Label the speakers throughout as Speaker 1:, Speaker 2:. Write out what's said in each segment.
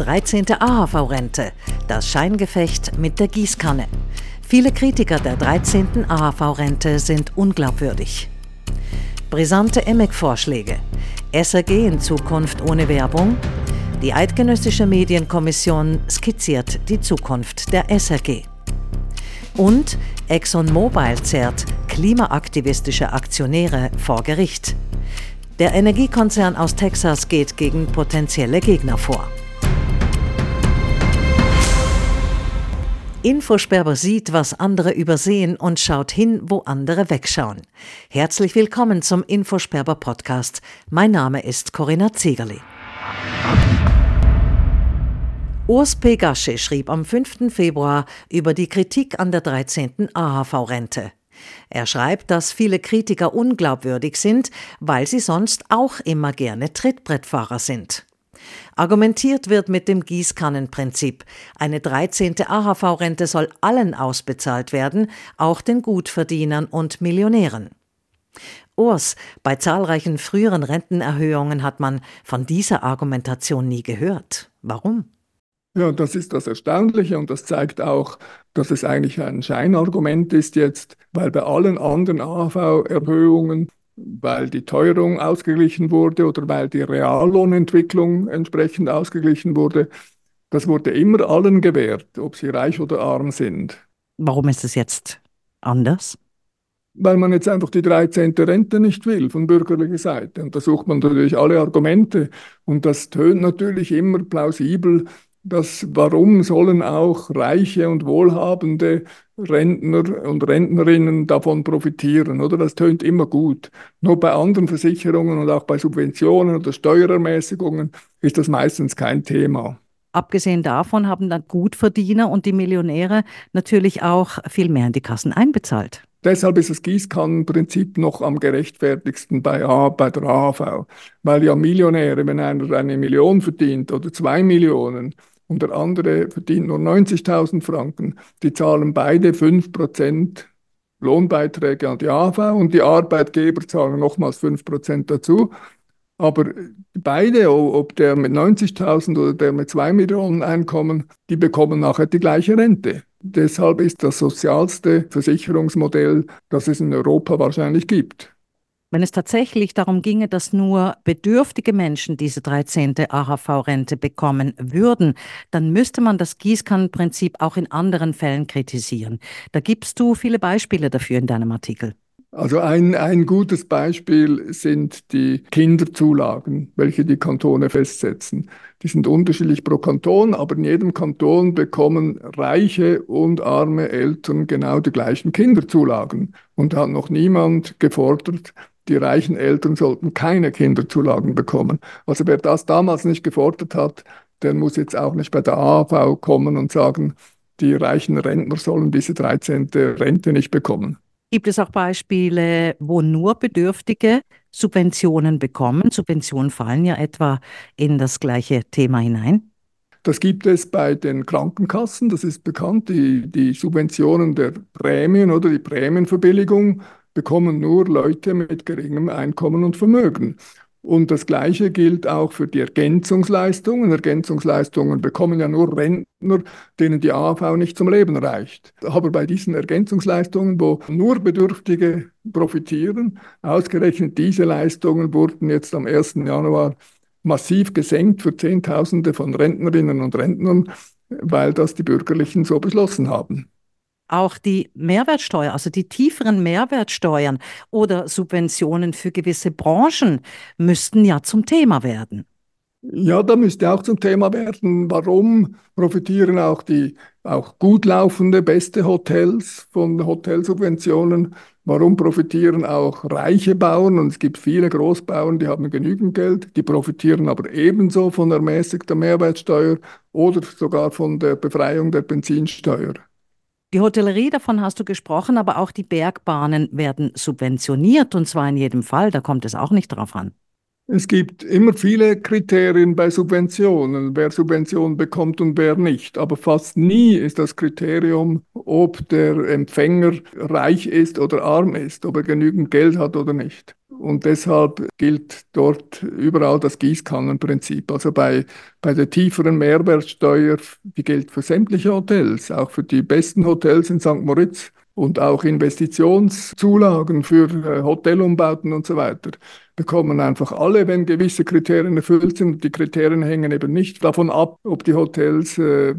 Speaker 1: 13. AHV-Rente. Das Scheingefecht mit der Gießkanne. Viele Kritiker der 13. AHV-Rente sind unglaubwürdig. Brisante EMEC-Vorschläge. SRG in Zukunft ohne Werbung. Die Eidgenössische Medienkommission skizziert die Zukunft der SRG. Und ExxonMobil zerrt klimaaktivistische Aktionäre vor Gericht. Der Energiekonzern aus Texas geht gegen potenzielle Gegner vor. Infosperber sieht, was andere übersehen und schaut hin, wo andere wegschauen. Herzlich willkommen zum Infosperber Podcast. Mein Name ist Corinna Zegerli. Urs Pegasche schrieb am 5. Februar über die Kritik an der 13. AHV-Rente. Er schreibt, dass viele Kritiker unglaubwürdig sind, weil sie sonst auch immer gerne Trittbrettfahrer sind. Argumentiert wird mit dem Gießkannenprinzip. Eine 13. AHV-Rente soll allen ausbezahlt werden, auch den Gutverdienern und Millionären. Urs, bei zahlreichen früheren Rentenerhöhungen hat man von dieser Argumentation nie gehört. Warum?
Speaker 2: Ja, das ist das Erstaunliche und das zeigt auch, dass es eigentlich ein Scheinargument ist jetzt, weil bei allen anderen AHV-Erhöhungen, weil die Teuerung ausgeglichen wurde oder weil die Reallohnentwicklung entsprechend ausgeglichen wurde, das wurde immer allen gewährt, ob sie reich oder arm sind.
Speaker 1: Warum ist es jetzt anders?
Speaker 2: Weil man jetzt einfach die 13. Rente nicht will von bürgerlicher Seite. Und da sucht man natürlich alle Argumente. Und das tönt natürlich immer plausibel, dass warum sollen auch reiche und wohlhabende Rentner und Rentnerinnen davon profitieren, oder? Das tönt immer gut. Nur bei anderen Versicherungen und auch bei Subventionen oder Steuerermäßigungen ist das meistens kein Thema.
Speaker 1: Abgesehen davon haben dann Gutverdiener und die Millionäre natürlich auch viel mehr in die Kassen einbezahlt.
Speaker 2: Deshalb ist das Gießkannenprinzip noch am gerechtfertigsten bei, A, bei der AHV. Weil ja Millionäre, wenn einer eine Million verdient oder zwei Millionen, und der andere verdient nur 90.000 Franken. Die zahlen beide 5% Lohnbeiträge an die AV und die Arbeitgeber zahlen nochmals 5% dazu. Aber beide, ob der mit 90.000 oder der mit 2 Millionen Einkommen, die bekommen nachher die gleiche Rente. Deshalb ist das sozialste Versicherungsmodell, das es in Europa wahrscheinlich gibt.
Speaker 1: Wenn es tatsächlich darum ginge, dass nur bedürftige Menschen diese 13. AHV-Rente bekommen würden, dann müsste man das Gießkannenprinzip auch in anderen Fällen kritisieren. Da gibst du viele Beispiele dafür in deinem Artikel.
Speaker 2: Also ein, ein gutes Beispiel sind die Kinderzulagen, welche die Kantone festsetzen. Die sind unterschiedlich pro Kanton, aber in jedem Kanton bekommen reiche und arme Eltern genau die gleichen Kinderzulagen. Und da hat noch niemand gefordert, die reichen Eltern sollten keine Kinderzulagen bekommen. Also wer das damals nicht gefordert hat, der muss jetzt auch nicht bei der AHV kommen und sagen, die reichen Rentner sollen diese 13. Rente nicht bekommen.
Speaker 1: Gibt es auch Beispiele, wo nur Bedürftige Subventionen bekommen? Subventionen fallen ja etwa in das gleiche Thema hinein.
Speaker 2: Das gibt es bei den Krankenkassen, das ist bekannt, die, die Subventionen der Prämien oder die Prämienverbilligung bekommen nur Leute mit geringem Einkommen und Vermögen. Und das Gleiche gilt auch für die Ergänzungsleistungen. Ergänzungsleistungen bekommen ja nur Rentner, denen die AHV nicht zum Leben reicht. Aber bei diesen Ergänzungsleistungen, wo nur Bedürftige profitieren, ausgerechnet diese Leistungen wurden jetzt am 1. Januar massiv gesenkt für Zehntausende von Rentnerinnen und Rentnern, weil das die Bürgerlichen so beschlossen haben
Speaker 1: auch die Mehrwertsteuer, also die tieferen Mehrwertsteuern oder Subventionen für gewisse Branchen müssten ja zum Thema werden.
Speaker 2: Ja, da müsste auch zum Thema werden, warum profitieren auch die auch gut laufende, beste Hotels von Hotelsubventionen? Warum profitieren auch reiche Bauern? Und es gibt viele Großbauern, die haben genügend Geld, die profitieren aber ebenso von ermäßigter Mehrwertsteuer oder sogar von der Befreiung der Benzinsteuer.
Speaker 1: Die Hotellerie, davon hast du gesprochen, aber auch die Bergbahnen werden subventioniert und zwar in jedem Fall, da kommt es auch nicht drauf an.
Speaker 2: Es gibt immer viele Kriterien bei Subventionen, wer Subventionen bekommt und wer nicht. Aber fast nie ist das Kriterium, ob der Empfänger reich ist oder arm ist, ob er genügend Geld hat oder nicht. Und deshalb gilt dort überall das Gießkannenprinzip. Also bei, bei der tieferen Mehrwertsteuer, die gilt für sämtliche Hotels, auch für die besten Hotels in St. Moritz und auch Investitionszulagen für äh, Hotelumbauten und so weiter bekommen einfach alle, wenn gewisse Kriterien erfüllt sind. Die Kriterien hängen eben nicht davon ab, ob die Hotels äh,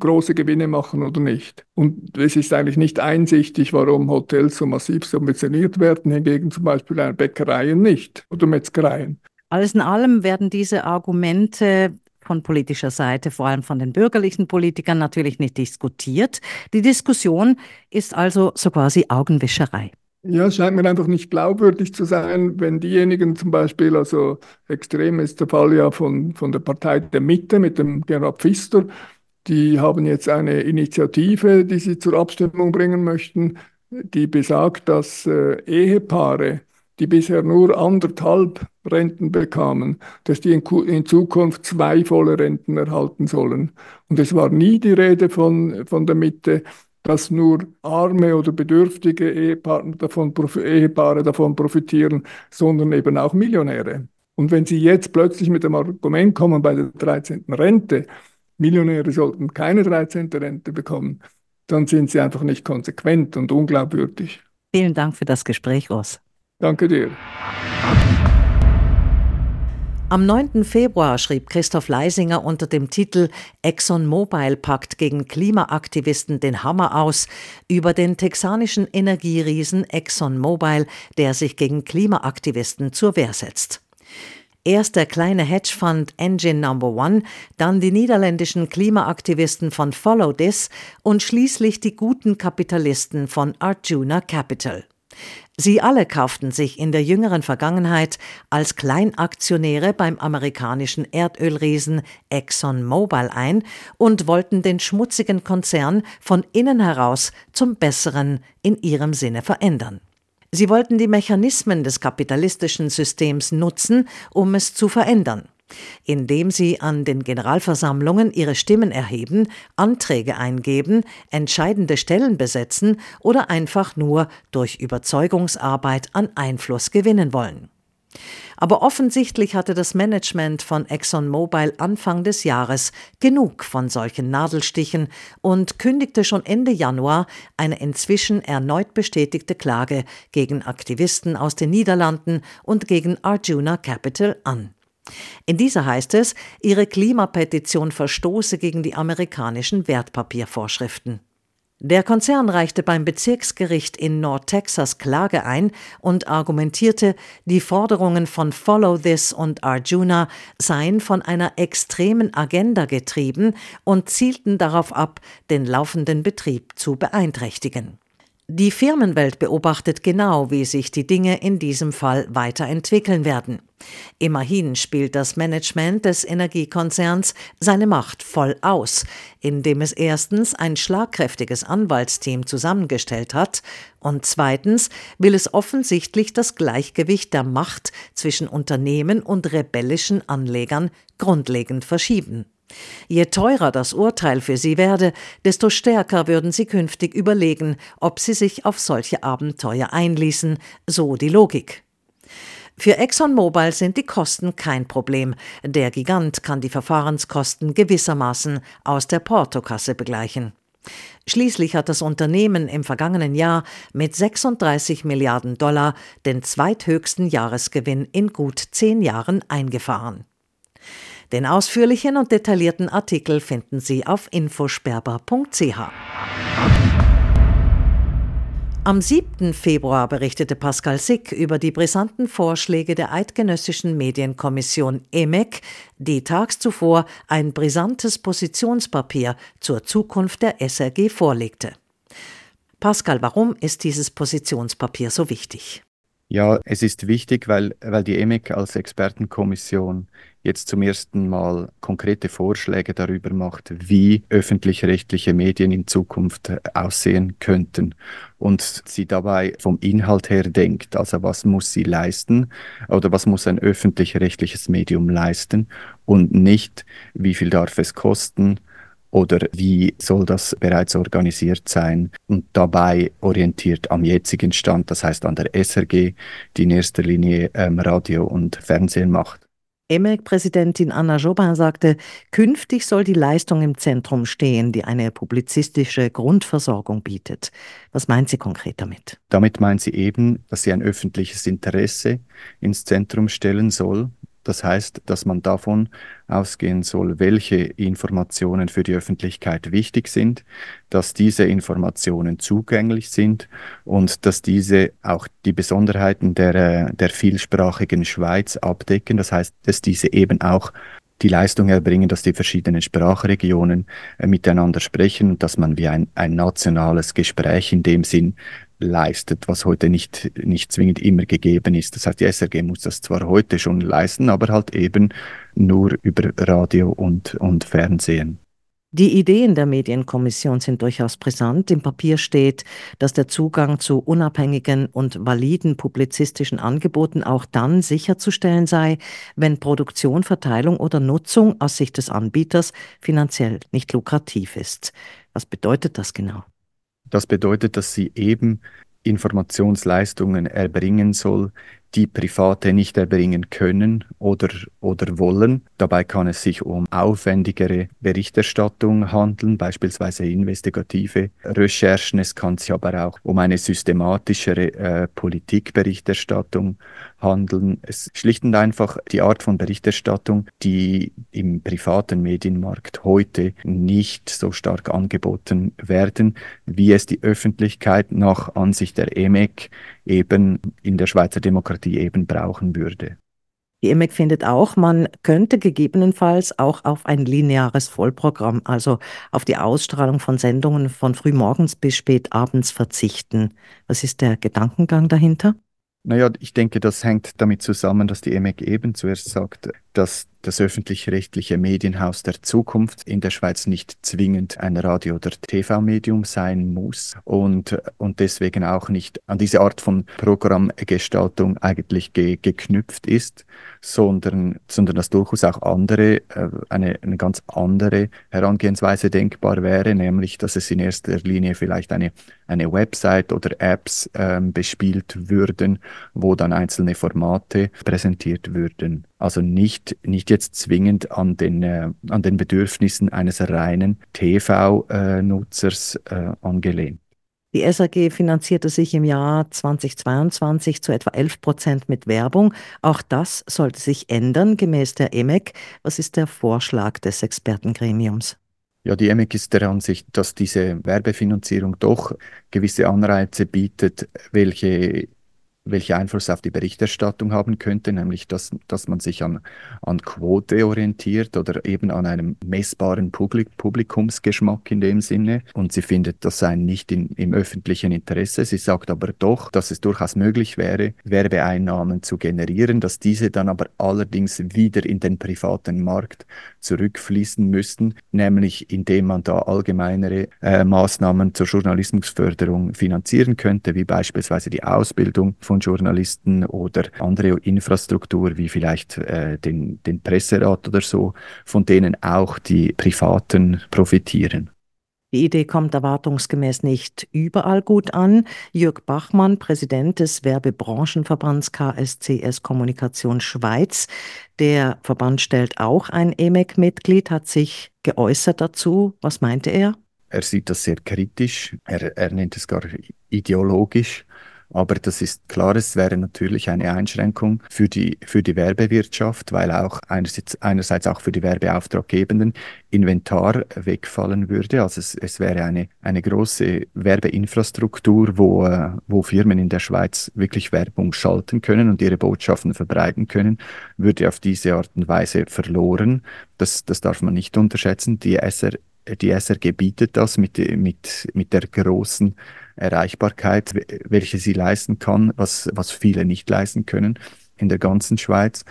Speaker 2: große Gewinne machen oder nicht. Und es ist eigentlich nicht einsichtig, warum Hotels so massiv subventioniert werden, hingegen zum Beispiel Bäckereien nicht oder Metzgereien.
Speaker 1: Alles in allem werden diese Argumente von politischer Seite, vor allem von den bürgerlichen Politikern, natürlich nicht diskutiert. Die Diskussion ist also so quasi Augenwischerei.
Speaker 2: Ja, es scheint mir einfach nicht glaubwürdig zu sein, wenn diejenigen zum Beispiel, also extrem ist der Fall ja von, von der Partei der Mitte mit dem Gerhard Pfister, die haben jetzt eine Initiative, die sie zur Abstimmung bringen möchten, die besagt, dass äh, Ehepaare, die bisher nur anderthalb Renten bekamen, dass die in, in, Zukunft zwei volle Renten erhalten sollen. Und es war nie die Rede von, von der Mitte, dass nur arme oder bedürftige Ehepaare davon, Ehepaare davon profitieren, sondern eben auch Millionäre. Und wenn Sie jetzt plötzlich mit dem Argument kommen bei der 13. Rente, Millionäre sollten keine 13. Rente bekommen, dann sind Sie einfach nicht konsequent und unglaubwürdig.
Speaker 1: Vielen Dank für das Gespräch, Ross.
Speaker 2: Danke dir.
Speaker 1: Am 9. Februar schrieb Christoph Leisinger unter dem Titel ExxonMobil packt gegen Klimaaktivisten den Hammer aus über den texanischen Energieriesen ExxonMobil, der sich gegen Klimaaktivisten zur Wehr setzt. Erst der kleine Hedgefonds Engine Number One, dann die niederländischen Klimaaktivisten von Follow This und schließlich die guten Kapitalisten von Arjuna Capital. Sie alle kauften sich in der jüngeren Vergangenheit als Kleinaktionäre beim amerikanischen Erdölriesen ExxonMobil ein und wollten den schmutzigen Konzern von innen heraus zum Besseren in ihrem Sinne verändern. Sie wollten die Mechanismen des kapitalistischen Systems nutzen, um es zu verändern indem sie an den Generalversammlungen ihre Stimmen erheben, Anträge eingeben, entscheidende Stellen besetzen oder einfach nur durch Überzeugungsarbeit an Einfluss gewinnen wollen. Aber offensichtlich hatte das Management von ExxonMobil Anfang des Jahres genug von solchen Nadelstichen und kündigte schon Ende Januar eine inzwischen erneut bestätigte Klage gegen Aktivisten aus den Niederlanden und gegen Arjuna Capital an. In dieser heißt es, ihre Klimapetition verstoße gegen die amerikanischen Wertpapiervorschriften. Der Konzern reichte beim Bezirksgericht in Nordtexas Klage ein und argumentierte, die Forderungen von Follow This und Arjuna seien von einer extremen Agenda getrieben und zielten darauf ab, den laufenden Betrieb zu beeinträchtigen. Die Firmenwelt beobachtet genau, wie sich die Dinge in diesem Fall weiterentwickeln werden. Immerhin spielt das Management des Energiekonzerns seine Macht voll aus, indem es erstens ein schlagkräftiges Anwaltsteam zusammengestellt hat und zweitens will es offensichtlich das Gleichgewicht der Macht zwischen Unternehmen und rebellischen Anlegern grundlegend verschieben. Je teurer das Urteil für sie werde, desto stärker würden sie künftig überlegen, ob sie sich auf solche Abenteuer einließen, so die Logik. Für ExxonMobil sind die Kosten kein Problem. Der Gigant kann die Verfahrenskosten gewissermaßen aus der Portokasse begleichen. Schließlich hat das Unternehmen im vergangenen Jahr mit 36 Milliarden Dollar den zweithöchsten Jahresgewinn in gut zehn Jahren eingefahren. Den ausführlichen und detaillierten Artikel finden Sie auf infosperber.ch. Am 7. Februar berichtete Pascal Sick über die brisanten Vorschläge der Eidgenössischen Medienkommission EMEC, die tags zuvor ein brisantes Positionspapier zur Zukunft der SRG vorlegte. Pascal, warum ist dieses Positionspapier so wichtig?
Speaker 3: Ja, es ist wichtig, weil, weil die EMIC als Expertenkommission jetzt zum ersten Mal konkrete Vorschläge darüber macht, wie öffentlich-rechtliche Medien in Zukunft äh, aussehen könnten und sie dabei vom Inhalt her denkt, also was muss sie leisten oder was muss ein öffentlich-rechtliches Medium leisten und nicht, wie viel darf es kosten oder wie soll das bereits organisiert sein und dabei orientiert am jetzigen Stand, das heißt an der SRG, die in erster Linie ähm, Radio und Fernsehen macht.
Speaker 1: EMEC-Präsidentin Anna Jobin sagte, künftig soll die Leistung im Zentrum stehen, die eine publizistische Grundversorgung bietet. Was meint sie konkret damit?
Speaker 3: Damit meint sie eben, dass sie ein öffentliches Interesse ins Zentrum stellen soll das heißt, dass man davon ausgehen soll, welche Informationen für die Öffentlichkeit wichtig sind, dass diese Informationen zugänglich sind und dass diese auch die Besonderheiten der, äh, der vielsprachigen Schweiz abdecken. Das heißt, dass diese eben auch die Leistung erbringen, dass die verschiedenen Sprachregionen äh, miteinander sprechen und dass man wie ein, ein nationales Gespräch in dem Sinn leistet, was heute nicht, nicht zwingend immer gegeben ist. Das heißt, die SRG muss das zwar heute schon leisten, aber halt eben nur über Radio und, und Fernsehen.
Speaker 1: Die Ideen der Medienkommission sind durchaus brisant. Im Papier steht, dass der Zugang zu unabhängigen und validen publizistischen Angeboten auch dann sicherzustellen sei, wenn Produktion, Verteilung oder Nutzung aus Sicht des Anbieters finanziell nicht lukrativ ist. Was bedeutet das genau?
Speaker 3: Das bedeutet, dass sie eben Informationsleistungen erbringen soll, die Private nicht erbringen können oder, oder wollen. Dabei kann es sich um aufwendigere Berichterstattung handeln, beispielsweise investigative Recherchen. Es kann sich aber auch um eine systematischere äh, Politikberichterstattung handeln. Es schlicht und einfach die Art von Berichterstattung, die im privaten Medienmarkt heute nicht so stark angeboten werden, wie es die Öffentlichkeit nach Ansicht der EMEC eben in der Schweizer Demokratie eben brauchen würde.
Speaker 1: Die EMEC findet auch, man könnte gegebenenfalls auch auf ein lineares Vollprogramm, also auf die Ausstrahlung von Sendungen von frühmorgens bis spät abends verzichten. Was ist der Gedankengang dahinter?
Speaker 3: Naja, ich denke, das hängt damit zusammen, dass die EMEC eben zuerst sagt, dass das öffentlich-rechtliche Medienhaus der Zukunft in der Schweiz nicht zwingend ein Radio- oder TV-Medium sein muss und, und deswegen auch nicht an diese Art von Programmgestaltung eigentlich ge geknüpft ist, sondern, sondern dass durchaus auch andere, äh, eine, eine ganz andere Herangehensweise denkbar wäre, nämlich dass es in erster Linie vielleicht eine, eine Website oder Apps ähm, bespielt würden, wo dann einzelne Formate präsentiert würden. Also nicht, nicht jetzt zwingend an den, äh, an den Bedürfnissen eines reinen TV-Nutzers äh, angelehnt.
Speaker 1: Die SAG finanzierte sich im Jahr 2022 zu etwa 11 Prozent mit Werbung. Auch das sollte sich ändern, gemäß der EMEC. Was ist der Vorschlag des Expertengremiums?
Speaker 3: Ja, die EMEC ist der Ansicht, dass diese Werbefinanzierung doch gewisse Anreize bietet, welche welche Einfluss auf die Berichterstattung haben könnte, nämlich dass, dass man sich an, an Quote orientiert oder eben an einem messbaren Publik Publikumsgeschmack in dem Sinne. Und sie findet, das sei nicht in, im öffentlichen Interesse. Sie sagt aber doch, dass es durchaus möglich wäre, Werbeeinnahmen zu generieren, dass diese dann aber allerdings wieder in den privaten Markt zurückfließen müssten, nämlich indem man da allgemeinere äh, Maßnahmen zur Journalismusförderung finanzieren könnte, wie beispielsweise die Ausbildung von Journalisten oder andere Infrastruktur wie vielleicht äh, den, den Presserat oder so, von denen auch die Privaten profitieren.
Speaker 1: Die Idee kommt erwartungsgemäß nicht überall gut an. Jörg Bachmann, Präsident des Werbebranchenverbands KSCS Kommunikation Schweiz, der Verband stellt auch ein EMEC-Mitglied, hat sich geäußert dazu. Was meinte er?
Speaker 3: Er sieht das sehr kritisch. Er, er nennt es gar ideologisch. Aber das ist klar, es wäre natürlich eine Einschränkung für die, für die Werbewirtschaft, weil auch einerseits, einerseits auch für die Werbeauftraggebenden Inventar wegfallen würde. Also es, es wäre eine, eine große Werbeinfrastruktur, wo, äh, wo Firmen in der Schweiz wirklich Werbung schalten können und ihre Botschaften verbreiten können, würde auf diese Art und Weise verloren. Das, das darf man nicht unterschätzen. Die SR die SRG bietet das mit, mit, mit der großen Erreichbarkeit, welche sie leisten kann, was, was viele nicht leisten können in der ganzen Schweiz.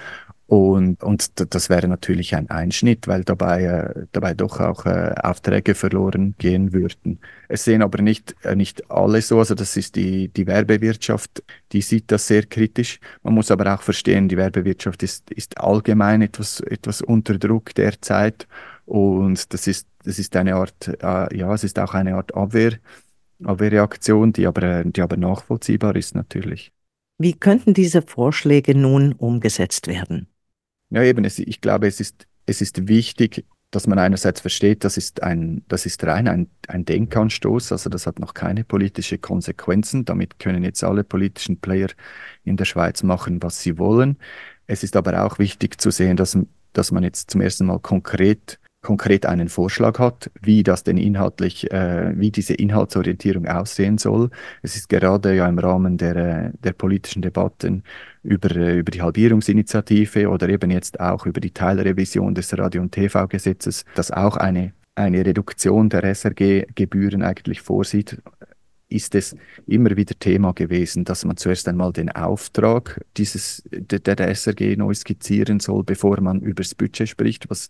Speaker 3: Und, und das wäre natürlich ein Einschnitt, weil dabei, äh, dabei doch auch äh, Aufträge verloren gehen würden. Es sehen aber nicht, äh, nicht alle so, also das ist die, die Werbewirtschaft, die sieht das sehr kritisch. Man muss aber auch verstehen, die Werbewirtschaft ist, ist allgemein etwas, etwas unter Druck derzeit und das ist, das ist eine Art, äh, ja, es ist auch eine Art Abwehr, Abwehrreaktion, die aber, die aber nachvollziehbar ist natürlich.
Speaker 1: Wie könnten diese Vorschläge nun umgesetzt werden?
Speaker 3: Ja, eben, es, ich glaube, es ist, es ist wichtig, dass man einerseits versteht, das ist, ein, das ist rein ein, ein Denkanstoß, also das hat noch keine politische Konsequenzen. Damit können jetzt alle politischen Player in der Schweiz machen, was sie wollen. Es ist aber auch wichtig zu sehen, dass, dass man jetzt zum ersten Mal konkret konkret einen Vorschlag hat, wie das denn inhaltlich, äh, wie diese Inhaltsorientierung aussehen soll. Es ist gerade ja im Rahmen der, äh, der politischen Debatten über, äh, über die Halbierungsinitiative oder eben jetzt auch über die Teilrevision des Radio- und TV-Gesetzes, das auch eine, eine Reduktion der SRG-Gebühren eigentlich vorsieht ist es immer wieder Thema gewesen, dass man zuerst einmal den Auftrag dieses, der, der SRG neu skizzieren soll, bevor man über das Budget spricht, was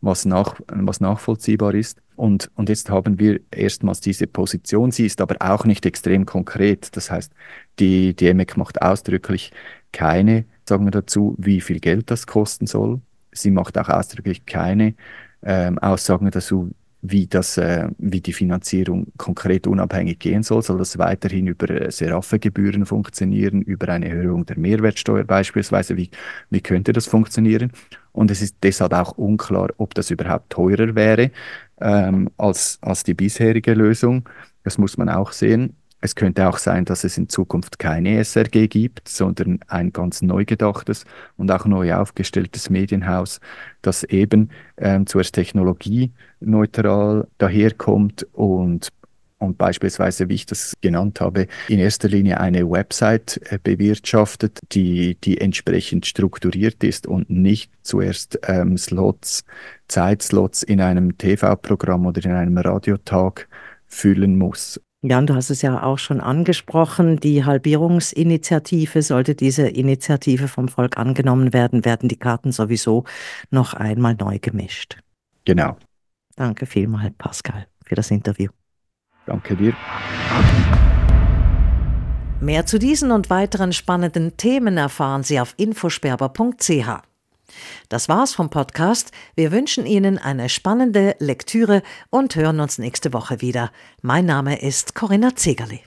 Speaker 3: was, nach, was nachvollziehbar ist. Und, und jetzt haben wir erstmals diese Position. Sie ist aber auch nicht extrem konkret. Das heißt, die, die EMEC macht ausdrücklich keine, sagen wir dazu, wie viel Geld das kosten soll. Sie macht auch ausdrücklich keine ähm, Aussagen dazu, wie, das, äh, wie die Finanzierung konkret unabhängig gehen soll. Soll das weiterhin über äh, Seraphe-Gebühren funktionieren, über eine Erhöhung der Mehrwertsteuer beispielsweise? Wie, wie könnte das funktionieren? Und es ist deshalb auch unklar, ob das überhaupt teurer wäre ähm, als, als die bisherige Lösung. Das muss man auch sehen. Es könnte auch sein, dass es in Zukunft keine SRG gibt, sondern ein ganz neu gedachtes und auch neu aufgestelltes Medienhaus, das eben ähm, zuerst technologieneutral daherkommt und und beispielsweise, wie ich das genannt habe, in erster Linie eine Website äh, bewirtschaftet, die, die entsprechend strukturiert ist und nicht zuerst ähm, Slots, Zeitslots in einem TV-Programm oder in einem Radiotag füllen muss.
Speaker 1: Jan, du hast es ja auch schon angesprochen, die Halbierungsinitiative, sollte diese Initiative vom Volk angenommen werden, werden die Karten sowieso noch einmal neu gemischt.
Speaker 3: Genau.
Speaker 1: Danke vielmals, Pascal, für das Interview.
Speaker 3: Danke dir.
Speaker 1: Mehr zu diesen und weiteren spannenden Themen erfahren Sie auf infosperber.ch. Das war's vom Podcast. Wir wünschen Ihnen eine spannende Lektüre und hören uns nächste Woche wieder. Mein Name ist Corinna Zegerli.